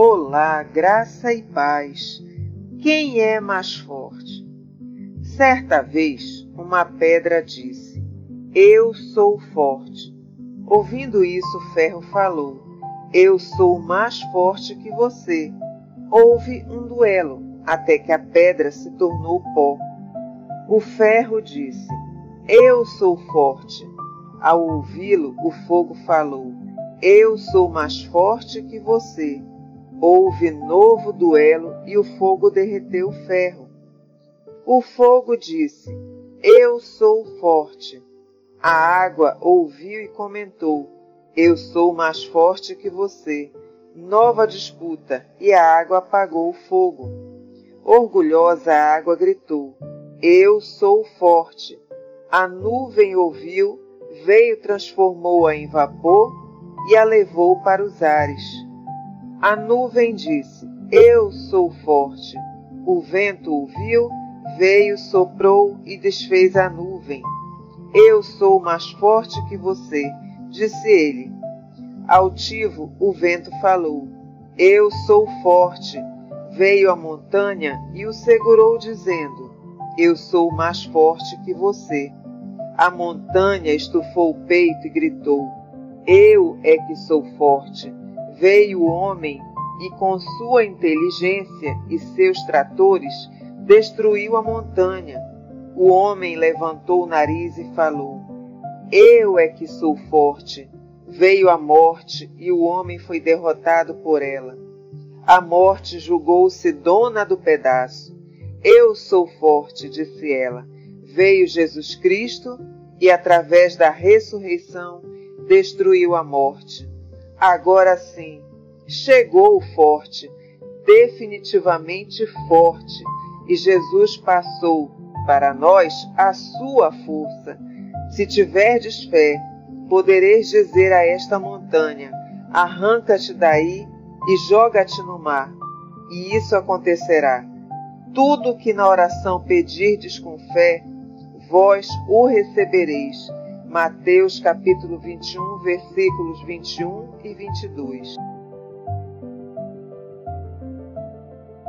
Olá, graça e paz. Quem é mais forte? Certa vez, uma pedra disse: Eu sou forte. Ouvindo isso, o ferro falou: Eu sou mais forte que você. Houve um duelo, até que a pedra se tornou pó. O ferro disse: Eu sou forte. Ao ouvi-lo, o fogo falou: Eu sou mais forte que você. Houve novo duelo e o fogo derreteu o ferro. O fogo disse: Eu sou forte. A água ouviu e comentou: Eu sou mais forte que você. Nova disputa e a água apagou o fogo. Orgulhosa a água gritou: Eu sou forte. A nuvem ouviu, veio, transformou-a em vapor e a levou para os ares. A nuvem disse: Eu sou forte. O vento ouviu, veio, soprou e desfez a nuvem. Eu sou mais forte que você, disse ele. Altivo, o vento falou: Eu sou forte. Veio a montanha e o segurou, dizendo: Eu sou mais forte que você. A montanha estufou o peito e gritou: Eu é que sou forte veio o homem e, com sua inteligência e seus tratores, destruiu a montanha. O homem levantou o nariz e falou: Eu é que sou forte. Veio a morte e o homem foi derrotado por ela. A morte julgou-se dona do pedaço. Eu sou forte, disse ela. Veio Jesus Cristo e, através da ressurreição, destruiu a morte. Agora sim, chegou o forte, definitivamente forte, e Jesus passou para nós a sua força. Se tiverdes fé, podereis dizer a esta montanha: arranca-te daí e joga-te no mar, e isso acontecerá. Tudo que na oração pedirdes com fé, vós o recebereis. Mateus capítulo 21, versículos 21 e 22.